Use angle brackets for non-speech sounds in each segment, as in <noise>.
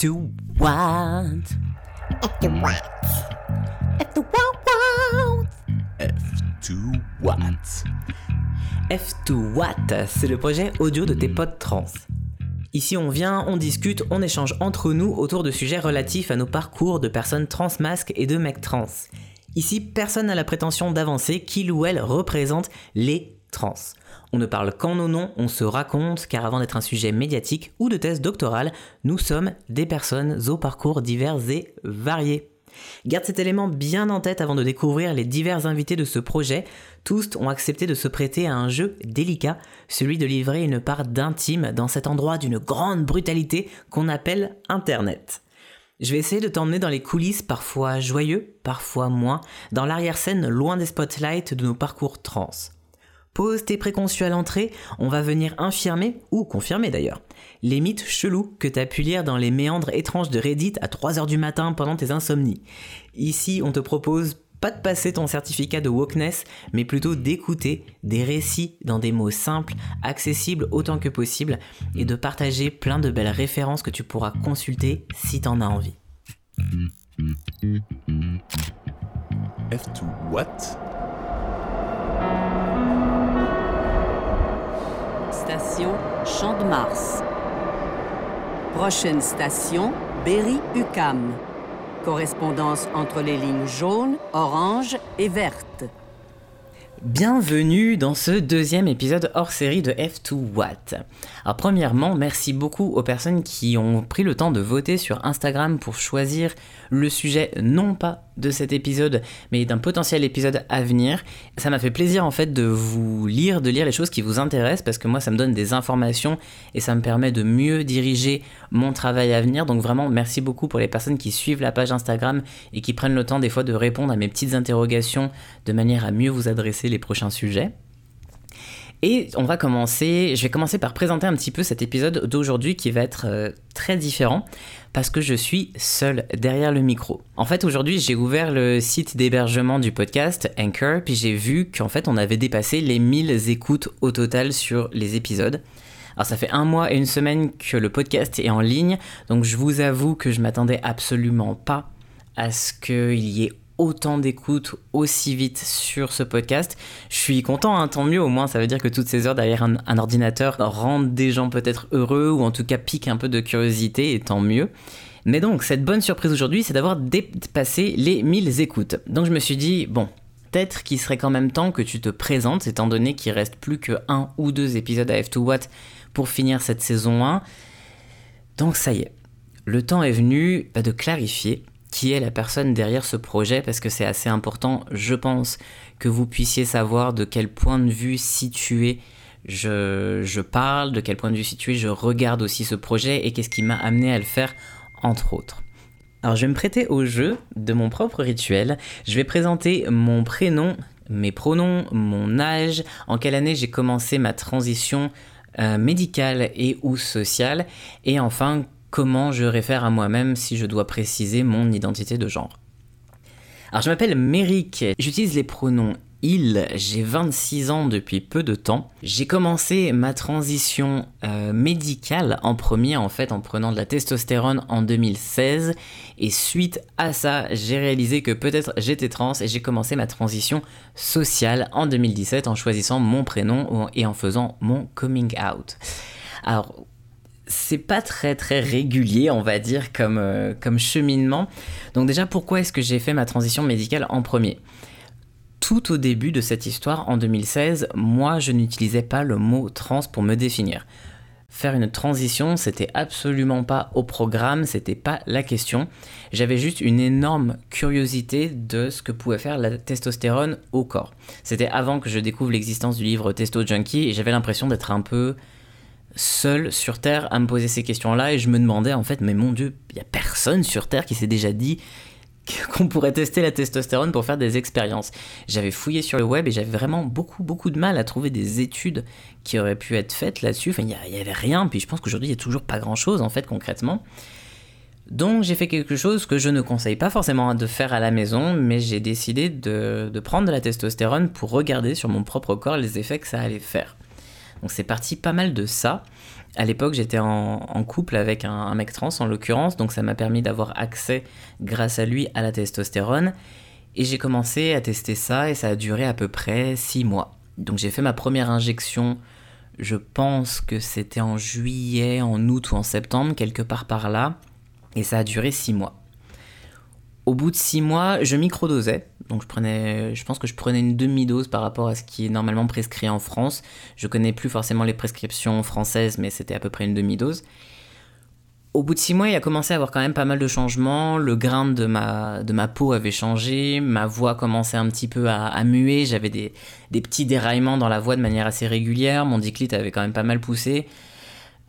F2 what? F2 what? F2 what? F2 what? F2 what? C'est le projet audio de tes potes trans. Ici on vient, on discute, on échange entre nous autour de sujets relatifs à nos parcours de personnes trans masques et de mecs trans. Ici personne n'a la prétention d'avancer qu'il ou elle représente les trans. On ne parle qu'en nos noms, on se raconte, car avant d'être un sujet médiatique ou de thèse doctorale, nous sommes des personnes aux parcours divers et variés. Garde cet élément bien en tête avant de découvrir les divers invités de ce projet. Tous ont accepté de se prêter à un jeu délicat, celui de livrer une part d'intime dans cet endroit d'une grande brutalité qu'on appelle Internet. Je vais essayer de t'emmener dans les coulisses parfois joyeux, parfois moins, dans l'arrière-scène loin des spotlights de nos parcours trans. Pose tes préconçus à l'entrée, on va venir infirmer, ou confirmer d'ailleurs, les mythes chelous que t'as pu lire dans les méandres étranges de Reddit à 3h du matin pendant tes insomnies. Ici, on te propose pas de passer ton certificat de wokeness, mais plutôt d'écouter des récits dans des mots simples, accessibles autant que possible, et de partager plein de belles références que tu pourras consulter si t'en as envie. F2 what? Station Champ de Mars. Prochaine station, Berry-UQAM. Correspondance entre les lignes jaunes, orange et vertes. Bienvenue dans ce deuxième épisode hors série de F2 What. Alors premièrement, merci beaucoup aux personnes qui ont pris le temps de voter sur Instagram pour choisir le sujet non pas de cet épisode, mais d'un potentiel épisode à venir. Ça m'a fait plaisir en fait de vous lire, de lire les choses qui vous intéressent parce que moi ça me donne des informations et ça me permet de mieux diriger mon travail à venir. Donc vraiment merci beaucoup pour les personnes qui suivent la page Instagram et qui prennent le temps des fois de répondre à mes petites interrogations de manière à mieux vous adresser les prochains sujets. Et on va commencer, je vais commencer par présenter un petit peu cet épisode d'aujourd'hui qui va être euh, très différent parce que je suis seul derrière le micro. En fait, aujourd'hui, j'ai ouvert le site d'hébergement du podcast Anchor, puis j'ai vu qu'en fait, on avait dépassé les 1000 écoutes au total sur les épisodes. Alors ça fait un mois et une semaine que le podcast est en ligne, donc je vous avoue que je m'attendais absolument pas à ce qu'il y ait autant d'écoute aussi vite sur ce podcast. Je suis content, hein, tant mieux, au moins ça veut dire que toutes ces heures derrière un, ordinateur rendent des gens peut-être heureux ou en tout cas piquent un peu de curiosité et tant mieux. Mais donc cette bonne surprise aujourd'hui c'est d'avoir dépassé les 1000 écoutes. Donc je me suis dit, bon, peut-être qu'il serait quand même temps que tu te présentes étant donné qu'il reste plus que un ou deux épisodes à F2 Watt pour finir cette saison 1. Donc ça y est, le temps est venu bah, de clarifier qui est la personne derrière ce projet parce que c'est assez important, je pense, que vous puissiez savoir de quel point de vue situé je, parle, de quel point de vue situé je regarde aussi ce projet et qu'est-ce qui m'a amené à le faire, entre autres. Alors je vais me prêter au jeu de mon propre rituel. Je vais présenter mon prénom, mes pronoms, mon âge, en quelle année j'ai commencé ma transition euh, médicale et ou sociale, et enfin comment je réfère à moi-même si je dois préciser mon identité de genre. Alors je m'appelle Méric, j'utilise les pronoms il, j'ai 26 ans depuis peu de temps. J'ai commencé ma transition euh, médicale en premier en fait en prenant de la testostérone en 2016 et suite à ça j'ai réalisé que peut-être j'étais trans et j'ai commencé ma transition sociale en 2017 en choisissant mon prénom et en faisant mon coming out. Alors c'est pas très très régulier, on va dire, comme, euh, comme cheminement. Donc déjà, pourquoi est-ce que j'ai fait ma transition médicale en premier? Tout au début de cette histoire, en 2016, moi, je n'utilisais pas le mot trans pour me définir. Faire une transition, c'était absolument pas au programme, c'était pas la question. J'avais juste une énorme curiosité de ce que pouvait faire la testostérone au corps. C'était avant que je découvre l'existence du livre Testo Junkie et j'avais l'impression d'être un peu seul sur Terre à me poser ces questions-là et je me demandais en fait, mais mon Dieu, il n'y a personne sur Terre qui s'est déjà dit <laughs> qu'on pourrait tester la testostérone pour faire des expériences. J'avais fouillé sur le web et j'avais vraiment beaucoup beaucoup de mal à trouver des études qui auraient pu être faites là-dessus. Enfin, il n'y avait rien, puis je pense qu'aujourd'hui il n'y a toujours pas grand-chose en fait concrètement. Donc j'ai fait quelque chose que je ne conseille pas forcément de faire à la maison, mais j'ai décidé de, de prendre de la testostérone pour regarder sur mon propre corps les effets que ça allait faire. Donc c'est parti pas mal de ça. À l'époque, j'étais en, couple avec un, un mec trans en l'occurrence, donc ça m'a permis d'avoir accès grâce à lui à la testostérone. Et j'ai commencé à tester ça et ça a duré à peu près 6 mois. Donc j'ai fait ma première injection, je pense que c'était en juillet, en août ou en septembre, quelque part par là. Et ça a duré 6 mois. Au bout de 6 mois, je microdosais. Donc je prenais, je pense que je prenais une demi-dose par rapport à ce qui est normalement prescrit en France. Je connais plus forcément les prescriptions françaises, mais c'était à peu près une demi-dose. Au bout de six mois, il a commencé à avoir quand même pas mal de changements. Le grain de ma, peau avait changé, ma voix commençait un petit peu à, à muer, j'avais des, des petits déraillements dans la voix de manière assez régulière, mon diclite avait quand même pas mal poussé.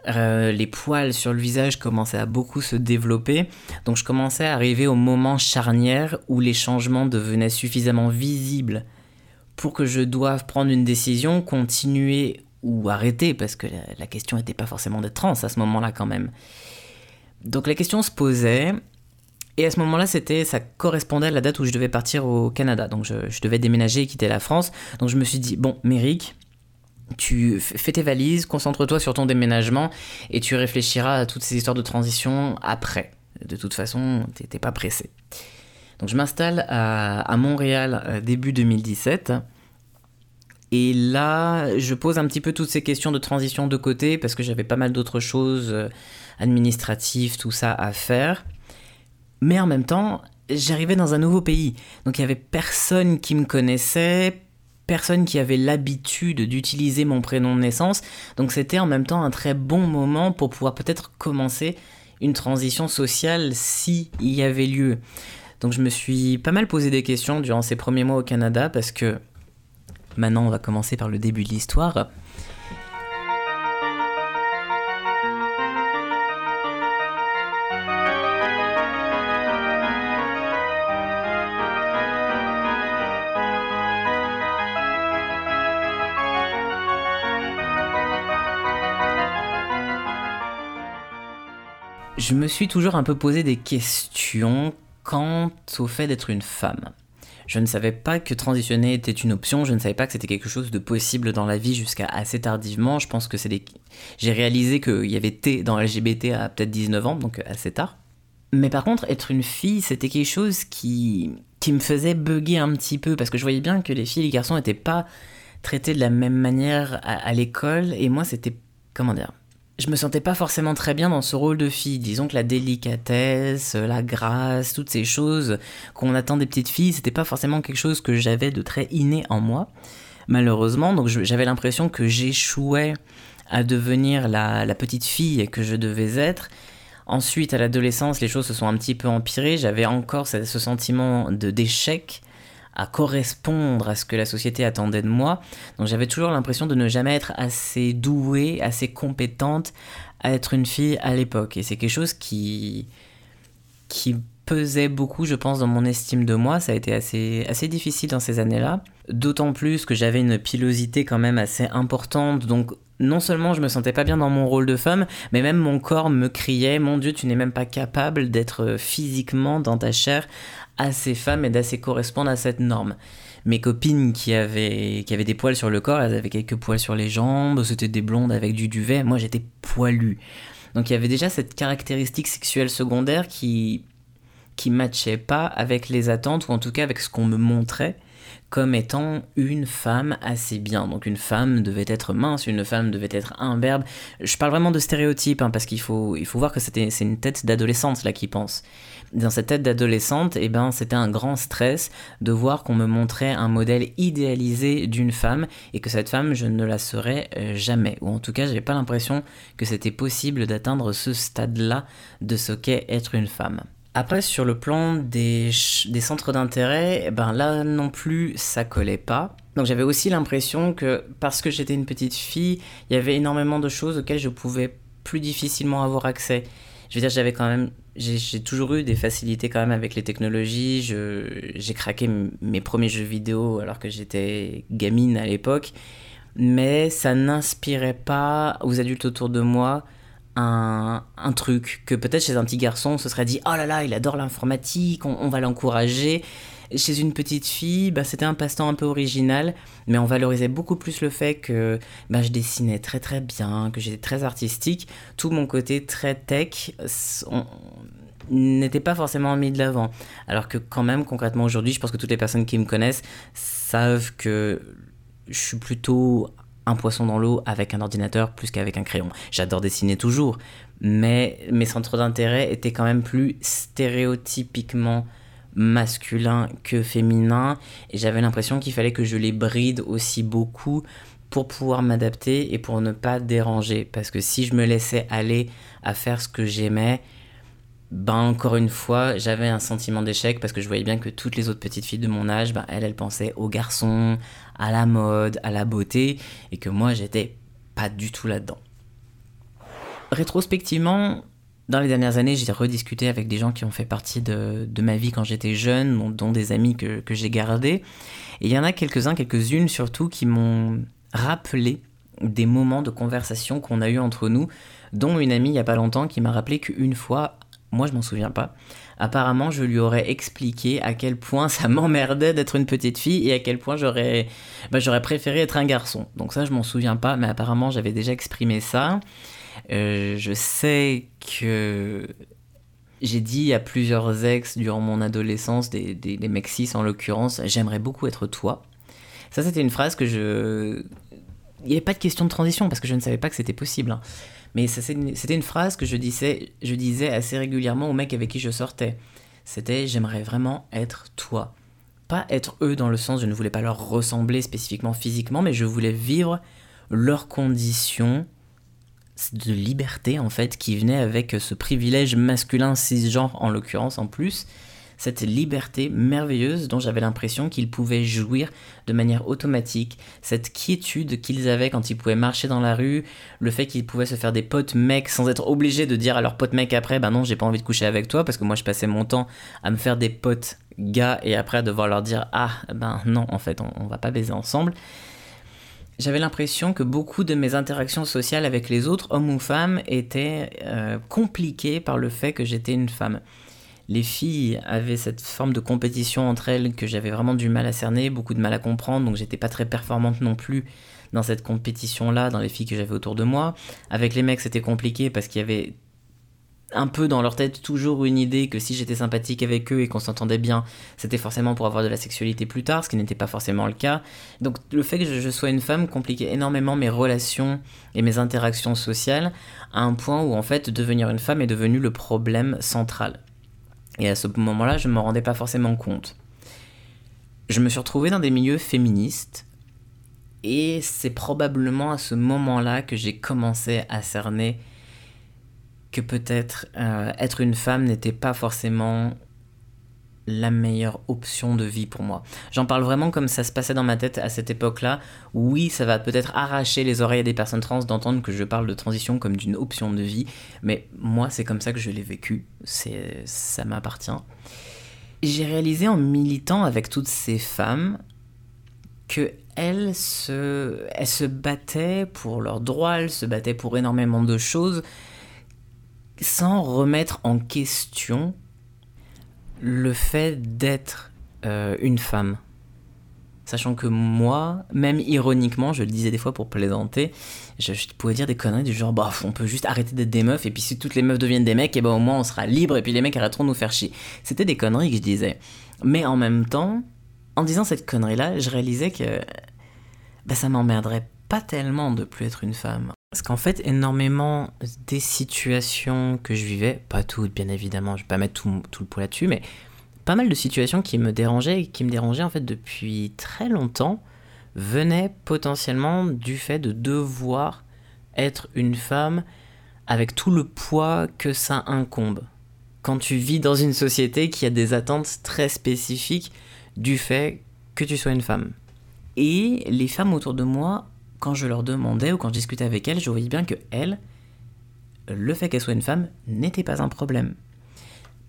Euh, les poils sur le visage commençaient à beaucoup se développer, donc je commençais à arriver au moment charnière où les changements devenaient suffisamment visibles pour que je doive prendre une décision, continuer ou arrêter, parce que la, question n'était pas forcément d'être trans à ce moment-là quand même. Donc la question se posait, et à ce moment-là, c'était, ça correspondait à la date où je devais partir au Canada. Donc je, je devais déménager et quitter la France. Donc je me suis dit, bon, Méric, tu fais tes valises, concentre-toi sur ton déménagement et tu réfléchiras à toutes ces histoires de transition après. De toute façon, t'es pas pressé. Donc je m'installe à, à Montréal euh, début 2017. Et là, je pose un petit peu toutes ces questions de transition de côté parce que j'avais pas mal d'autres choses euh, administratives, tout ça à faire. Mais en même temps, j'arrivais dans un nouveau pays. Donc il y avait personne qui me connaissait, personne qui avait l'habitude d'utiliser mon prénom de naissance. Donc c'était en même temps un très bon moment pour pouvoir peut-être commencer une transition sociale si il y avait lieu. Donc je me suis pas mal posé des questions durant ces premiers mois au Canada parce que maintenant on va commencer par le début de l'histoire. Je me suis toujours un peu posé des questions quant au fait d'être une femme. Je ne savais pas que transitionner était une option, je ne savais pas que c'était quelque chose de possible dans la vie jusqu'à assez tardivement. Je pense que c'est des... J'ai réalisé qu'il y avait T dans LGBT à peut-être 19 ans, donc assez tard. Mais par contre, être une fille, c'était quelque chose qui, qui me faisait bugger un petit peu, parce que je voyais bien que les filles et les garçons n'étaient pas traités de la même manière à, à l'école, et moi c'était... Comment dire je me sentais pas forcément très bien dans ce rôle de fille. Disons que la délicatesse, la grâce, toutes ces choses qu'on attend des petites filles, c'était pas forcément quelque chose que j'avais de très inné en moi, malheureusement. Donc j'avais l'impression que j'échouais à devenir la, la petite fille que je devais être. Ensuite, à l'adolescence, les choses se sont un petit peu empirées. J'avais encore ce, ce sentiment de d'échec à correspondre à ce que la société attendait de moi. Donc j'avais toujours l'impression de ne jamais être assez douée, assez compétente à être une fille à l'époque. Et c'est quelque chose qui, pesait beaucoup, je pense, dans mon estime de moi. Ça a été assez, assez difficile dans ces années-là. D'autant plus que j'avais une pilosité quand même assez importante. Donc non seulement je me sentais pas bien dans mon rôle de femme, mais même mon corps me criait Mon Dieu, tu n'es même pas capable d'être physiquement dans ta chair assez femme et d'assez correspondre à cette norme. Mes copines qui avaient, qui avaient des poils sur le corps, elles avaient quelques poils sur les jambes, c'était des blondes avec du duvet, moi j'étais poilu. Donc il y avait déjà cette caractéristique sexuelle secondaire qui qui matchait pas avec les attentes ou en tout cas avec ce qu'on me montrait comme étant une femme assez bien. Donc une femme devait être mince, une femme devait être imberbe. Je parle vraiment de stéréotypes hein, parce qu'il faut, il faut voir que c'était, c'est une tête d'adolescente là qui pense. Dans cette tête d'adolescente, eh ben, c'était un grand stress de voir qu'on me montrait un modèle idéalisé d'une femme et que cette femme, je ne la serais euh, jamais. Ou en tout cas, j'avais pas l'impression que c'était possible d'atteindre ce stade-là de ce qu'est être une femme. Après, sur le plan des, des centres d'intérêt, eh ben là non plus, ça collait pas. Donc j'avais aussi l'impression que parce que j'étais une petite fille, il y avait énormément de choses auxquelles je pouvais plus difficilement avoir accès. Je veux dire, j'avais quand même, j'ai toujours eu des facilités quand même avec les technologies. J'ai craqué mes premiers jeux vidéo alors que j'étais gamine à l'époque, mais ça n'inspirait pas aux adultes autour de moi un, truc que peut-être chez un petit garçon on se serait dit oh là là il adore l'informatique, on, va l'encourager. Chez une petite fille, bah, c'était un passe-temps un peu original, mais on valorisait beaucoup plus le fait que bah, je dessinais très très bien, que j'étais très artistique. Tout mon côté très tech n'était pas forcément mis de l'avant. Alors que quand même, concrètement aujourd'hui, je pense que toutes les personnes qui me connaissent savent que je suis plutôt un poisson dans l'eau avec un ordinateur plus qu'avec un crayon. J'adore dessiner toujours, mais mes centres d'intérêt étaient quand même plus stéréotypiquement masculins que féminins, et j'avais l'impression qu'il fallait que je les bride aussi beaucoup pour pouvoir m'adapter et pour ne pas déranger. Parce que si je me laissais aller à faire ce que j'aimais, ben encore une fois, j'avais un sentiment d'échec parce que je voyais bien que toutes les autres petites filles de mon âge, ben elles, elles pensaient aux garçons, à la mode, à la beauté, et que moi j'étais pas du tout là-dedans. Rétrospectivement, dans les dernières années, j'ai rediscuté avec des gens qui ont fait partie de, de ma vie quand j'étais jeune, dont, des amis que, que j'ai gardés. Et il y en a quelques-uns, quelques-unes surtout, qui m'ont rappelé des moments de conversation qu'on a eu entre nous, dont une amie il y a pas longtemps qui m'a rappelé qu'une fois, moi je m'en souviens pas, apparemment je lui aurais expliqué à quel point ça <laughs> m'emmerdait d'être une petite fille et à quel point j'aurais bah, j'aurais préféré être un garçon. Donc ça je m'en souviens pas, mais apparemment j'avais déjà exprimé ça. Euh, je sais que j'ai dit à plusieurs ex durant mon adolescence, des, des, en l'occurrence, j'aimerais beaucoup être toi. Ça, c'était une phrase que je. Il n'y avait pas de question de transition parce que je ne savais pas que c'était possible. hein. Mais c'était une phrase que je disais, assez régulièrement aux mecs avec qui je sortais. C'était j'aimerais vraiment être toi. Pas être eux dans le sens je ne voulais pas leur ressembler spécifiquement physiquement, mais je voulais vivre leurs conditions de liberté en fait qui venait avec ce privilège masculin cisgenre en l'occurrence en plus cette liberté merveilleuse dont j'avais l'impression qu'ils pouvaient jouir de manière automatique, cette quiétude qu'ils avaient quand ils pouvaient marcher dans la rue, le fait qu'ils pouvaient se faire des potes mecs sans être obligés de dire à leurs potes mecs après, bah non, j'ai pas envie de coucher avec toi, parce que moi je passais mon temps à me faire des potes gars et après à devoir leur dire, ah ben non, en fait, on, on va pas baiser ensemble j'avais l'impression que beaucoup de mes interactions sociales avec les autres, hommes ou femmes, étaient euh, compliquées par le fait que j'étais une femme. Les filles avaient cette forme de compétition entre elles que j'avais vraiment du mal à cerner, beaucoup de mal à comprendre, donc j'étais pas très performante non plus dans cette compétition-là, dans les filles que j'avais autour de moi. Avec les mecs, c'était compliqué parce qu'il y avait un peu dans leur tête toujours une idée que si j'étais sympathique avec eux et qu'on s'entendait bien, c'était forcément pour avoir de la sexualité plus tard, ce qui n'était pas forcément le cas. Donc le fait que je, sois une femme compliquait énormément mes relations et mes interactions sociales à un point où en fait devenir une femme est devenu le problème central. Et à ce moment-là, je ne m'en rendais pas forcément compte. Je me suis retrouvé dans des milieux féministes et c'est probablement à ce moment-là que j'ai commencé à cerner que peut-être euh, être une femme n'était pas forcément la meilleure option de vie pour moi. J'en parle vraiment comme ça se passait dans ma tête à cette époque-là. Oui, ça va peut-être arracher les oreilles des personnes trans d'entendre que je parle de transition comme d'une option de vie, mais moi c'est comme ça que je l'ai vécu, c'est ça m'appartient. J'ai réalisé en militant avec toutes ces femmes que elles se, elles se battaient pour leurs droits, elles se battaient pour énormément de choses, sans remettre en question le fait d'être euh, une femme. Sachant que moi, même ironiquement, je le disais des fois pour plaisanter, je, pouvais dire des conneries du genre, bah, on peut juste arrêter d'être des meufs, et puis si toutes les meufs deviennent des mecs, et ben au moins on sera libre, et puis les mecs arrêteront de nous faire chier. C'était des conneries que je disais. Mais en même temps, en disant cette connerie-là, je réalisais que bah, ça m'emmerderait pas tellement de plus être une femme. Parce qu'en fait, énormément des situations que je vivais, pas toutes bien évidemment, je vais pas mettre tout, tout le poids là-dessus, mais pas mal de situations qui me dérangeaient et qui me dérangeaient en fait depuis très longtemps venaient potentiellement du fait de devoir être une femme avec tout le poids que ça incombe. Quand tu vis dans une société qui a des attentes très spécifiques du fait que tu sois une femme. Et les femmes autour de moi, quand je leur demandais ou quand je discutais avec elles, je voyais bien que elles, le fait qu'elles soient une femme n'était pas un problème.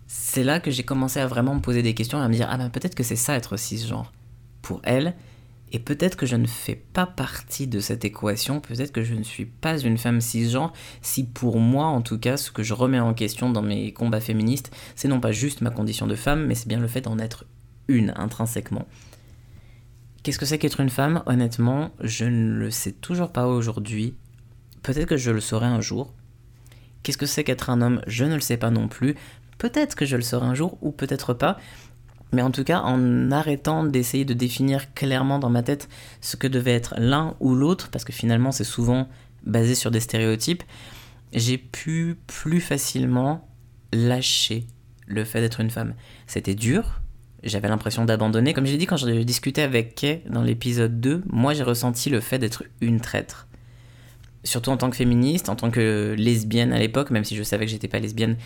C'est là que j'ai commencé à vraiment me poser des questions et à me dire ah ben peut-être que c'est ça être cisgenre pour elles Et peut-être que je ne fais pas partie de cette équation, peut-être que je ne suis pas une femme cisgenre, si pour moi, en tout cas, ce que je remets en question dans mes combats féministes, c'est non pas juste ma condition de femme, mais c'est bien le fait d'en être une intrinsèquement. Qu'est-ce que c'est qu'être une femme? Honnêtement, je ne le sais toujours pas aujourd'hui. Peut-être que je le saurai un jour. Qu'est-ce que c'est qu'être un homme? Je ne le sais pas non plus. Peut-être que je le saurai un jour ou peut-être pas. Mais en tout cas, en arrêtant d'essayer de définir clairement dans ma tête ce que devait être l'un ou l'autre, parce que finalement c'est souvent basé sur des stéréotypes, j'ai pu plus facilement lâcher le fait d'être une femme. C'était dur, j'avais l'impression d'abandonner. Comme je l'ai dit quand j'ai discuté avec Kay dans l'épisode 2, moi j'ai ressenti le fait d'être une traître. Surtout en tant que féministe, en tant que lesbienne à l'époque, même si je savais que j'étais pas lesbienne,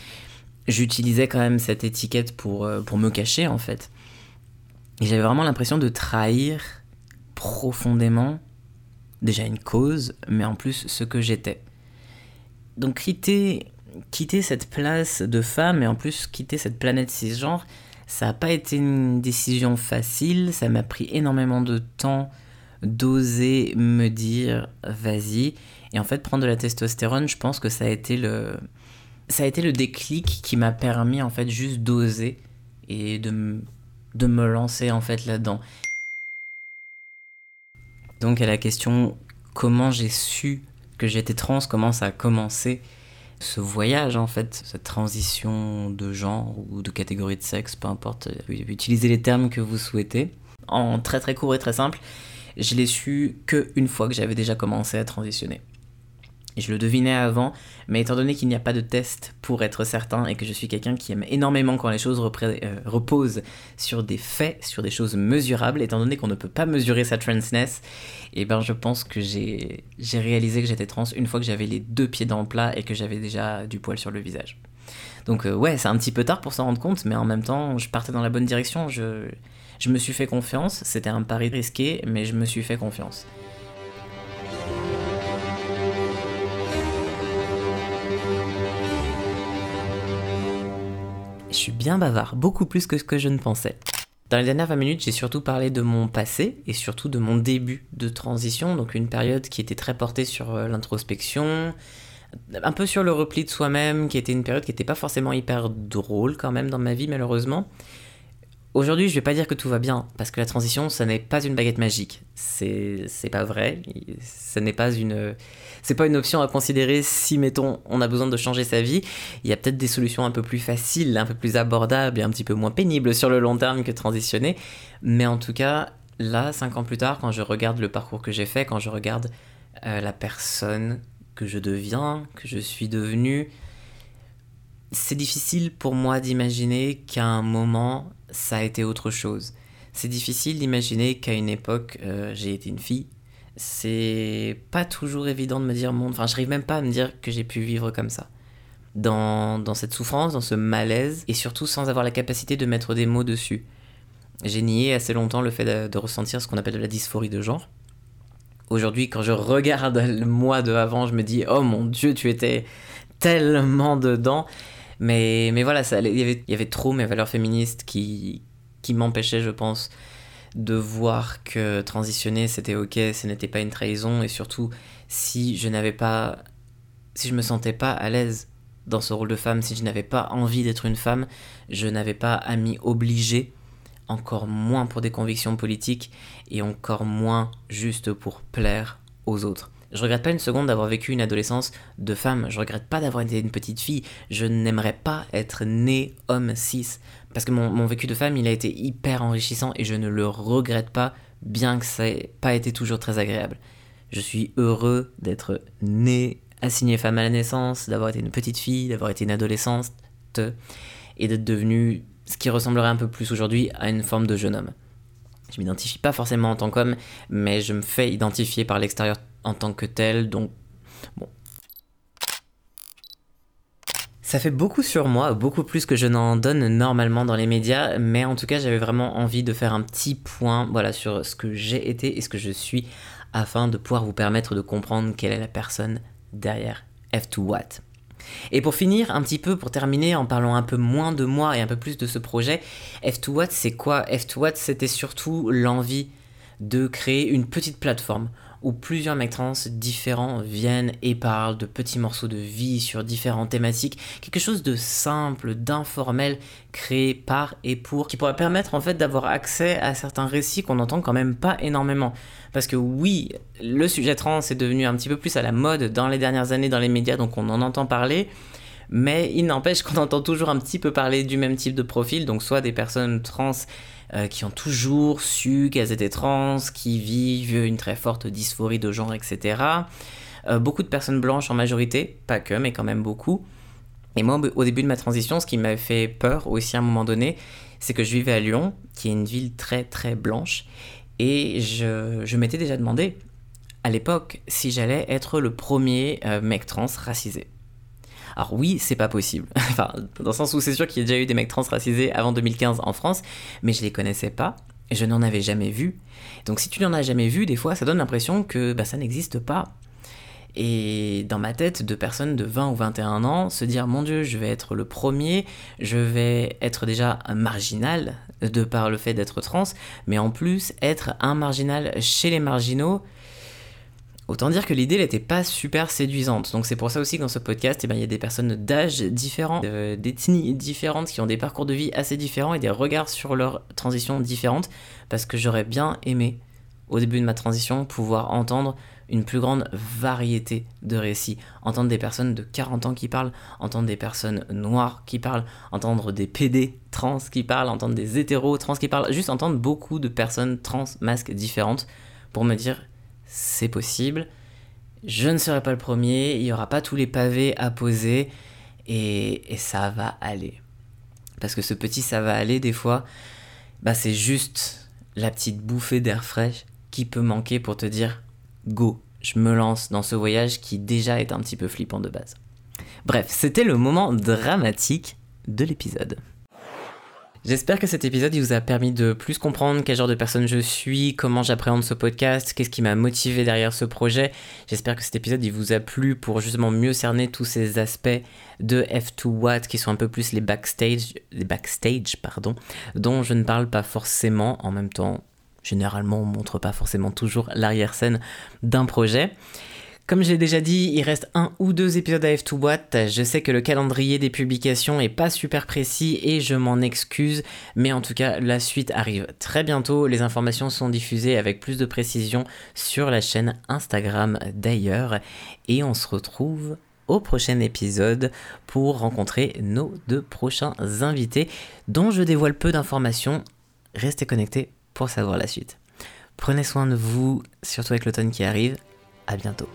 j'utilisais quand même cette étiquette pour, euh, pour me cacher en fait. Et j'avais vraiment l'impression de trahir profondément déjà une cause, mais en plus ce que j'étais. Donc quitter, quitter cette place de femme et en plus quitter cette planète cisgenre, ça n'a pas été une décision facile, ça m'a pris énormément de temps d'oser me dire vas-y. Et en fait, prendre de la testostérone, je pense que ça a été le, ça a été le déclic qui m'a permis en fait juste d'oser et de, de me lancer en fait là-dedans. Donc à la question comment j'ai su que j'étais trans, comment ça a commencé ce voyage en fait, cette transition de genre ou de catégorie de sexe, peu importe, euh, utilisez les termes que vous souhaitez. En très très court et très simple, je l'ai su que une fois que j'avais déjà commencé à transitionner. Je le devinais avant, mais étant donné qu'il n'y a pas de test pour être certain et que je suis quelqu'un qui aime énormément quand les choses euh, reposent sur des faits, sur des choses mesurables, étant donné qu'on ne peut pas mesurer sa transness, eh ben je pense que j'ai réalisé que j'étais trans une fois que j'avais les deux pieds dans le plat et que j'avais déjà du poil sur le visage. Donc euh, ouais, c'est un petit peu tard pour s'en rendre compte, mais en même temps, je partais dans la bonne direction, je me suis fait confiance, c'était un pari risqué, mais je me suis fait confiance. Je suis bien bavard, beaucoup plus que ce que je ne pensais. Dans les dernières 20 minutes, j'ai surtout parlé de mon passé et surtout de mon début de transition, donc une période qui était très portée sur euh, l'introspection, un peu sur le repli de soi-même, qui était une période qui n'était pas forcément hyper drôle quand même dans ma vie malheureusement. Aujourd'hui, je vais pas dire que tout va bien, parce que la transition, ça n'est pas une baguette magique. C'est, pas vrai. Ce n'est pas une, c'est pas une option à considérer si, mettons, on a besoin de changer sa vie. Il y a peut-être des solutions un peu plus faciles, un peu plus abordables et un petit peu moins pénibles sur le long terme que transitionner. Mais en tout cas, là, cinq ans plus tard, quand je regarde le parcours que j'ai fait, quand je regarde euh, la personne que je deviens, que je suis devenue, c'est difficile pour moi d'imaginer qu'à un moment, ça a été autre chose. C'est difficile d'imaginer qu'à une époque, euh, j'ai été une fille. C'est pas toujours évident de me dire, mon... enfin, j'arrive même pas à me dire que j'ai pu vivre comme ça. Dans, dans cette souffrance, dans ce malaise, et surtout sans avoir la capacité de mettre des mots dessus. J'ai nié assez longtemps le fait de, ressentir ce qu'on appelle de la dysphorie de genre. Aujourd'hui, quand je regarde moi de avant, je me dis, oh mon dieu, tu étais tellement dedans. Mais, mais voilà, il, y avait, y avait trop mes valeurs féministes qui, qui m'empêchaient, je pense, de voir que transitionner c'était ok, ce n'était pas une trahison, et surtout si je n'avais pas. si je me sentais pas à l'aise dans ce rôle de femme, si je n'avais pas envie d'être une femme, je n'avais pas à m'y obliger, encore moins pour des convictions politiques, et encore moins juste pour plaire aux autres. Je regrette pas une seconde d'avoir vécu une adolescence de femme. Je regrette pas d'avoir été une petite fille. Je n'aimerais pas être né homme cis. Parce que mon, vécu de femme, il a été hyper enrichissant et je ne le regrette pas, bien que ça ait pas été toujours très agréable. Je suis heureux d'être né, assigné femme à la naissance, d'avoir été une petite fille, d'avoir été une adolescente et d'être devenu ce qui ressemblerait un peu plus aujourd'hui à une forme de jeune homme. Je m'identifie pas forcément en tant qu'homme, mais je me fais identifier par l'extérieur en tant que tel, donc bon. Ça fait beaucoup sur moi, beaucoup plus que je n'en donne normalement dans les médias, mais en tout cas j'avais vraiment envie de faire un petit point voilà, sur ce que j'ai été et ce que je suis afin de pouvoir vous permettre de comprendre quelle est la personne derrière F2 Watt. Et pour finir, un petit peu, pour terminer, en parlant un peu moins de moi et un peu plus de ce projet, F2 Watt, c'est quoi? F2 Watt, c'était surtout l'envie de créer une petite plateforme où plusieurs mecs trans différents viennent et parlent de petits morceaux de vie sur différentes thématiques, quelque chose de simple, d'informel, créé par et pour, qui pourrait permettre en fait d'avoir accès à certains récits qu'on n'entend quand même pas énormément. Parce que oui, le sujet trans est devenu un petit peu plus à la mode dans les dernières années dans les médias, donc on en entend parler, mais il n'empêche qu'on entend toujours un petit peu parler du même type de profil, donc soit des personnes trans euh, qui ont toujours su qu'elles étaient trans, qui vivent une très forte dysphorie de genre, etc. Euh, beaucoup de personnes blanches en majorité, pas que, mais quand même beaucoup. Et moi, au début de ma transition, ce qui m'avait fait peur aussi à un moment donné, c'est que je vivais à Lyon, qui est une ville très très blanche, et je, je m'étais déjà demandé à l'époque si j'allais être le premier euh, mec trans racisé. Alors oui, c'est pas possible. <laughs> enfin, dans le sens où c'est sûr qu'il y a déjà eu des mecs trans racisés avant 2015 en France, mais je les connaissais pas. Je n'en avais jamais vu. Donc si tu n'en as jamais vu, des fois, ça donne l'impression que bah, ça n'existe pas. Et dans ma tête, de personnes de 20 ou 21 ans, se dire mon Dieu, je vais être le premier, je vais être déjà marginal de par le fait d'être trans, mais en plus être un marginal chez les marginaux, Autant dire que l'idée n'était pas super séduisante. Donc c'est pour ça aussi que dans ce podcast, eh ben, il y a des personnes d'âge différents, d'ethnies différentes, qui ont des parcours de vie assez différents et des regards sur leur transition différentes. Parce que j'aurais bien aimé, au début de ma transition, pouvoir entendre une plus grande variété de récits. Entendre des personnes de 40 ans qui parlent, entendre des personnes noires qui parlent, entendre des PD trans qui parlent, entendre des hétéros trans qui parlent, juste entendre beaucoup de personnes trans masques différentes pour me dire c'est possible. Je ne serai pas le premier, il n'y aura pas tous les pavés à poser et, ça va aller. Parce que ce petit ça va aller, des fois, bah c'est juste la petite bouffée d'air frais qui peut manquer pour te dire go, je me lance dans ce voyage qui déjà est un petit peu flippant de base. Bref, c'était le moment dramatique de l'épisode. J'espère que cet épisode vous a permis de plus comprendre quel genre de personne je suis, comment j'appréhende ce podcast, qu'est-ce qui m'a motivé derrière ce projet. J'espère que cet épisode il vous a plu pour justement mieux cerner tous ces aspects de F2 Watt qui sont un peu plus les backstage, les backstage pardon, dont je ne parle pas forcément en même temps. Généralement, on montre pas forcément toujours l'arrière-scène d'un projet. Comme j'ai déjà dit, il reste un ou deux épisodes à F2 Boîte. Je sais que le calendrier des publications est pas super précis et je m'en excuse, mais en tout cas, la suite arrive très bientôt. Les informations sont diffusées avec plus de précision sur la chaîne Instagram d'ailleurs. Et on se retrouve au prochain épisode pour rencontrer nos deux prochains invités dont je dévoile peu d'informations. Restez connectés pour savoir la suite. Prenez soin de vous, surtout avec l'automne qui arrive. À bientôt.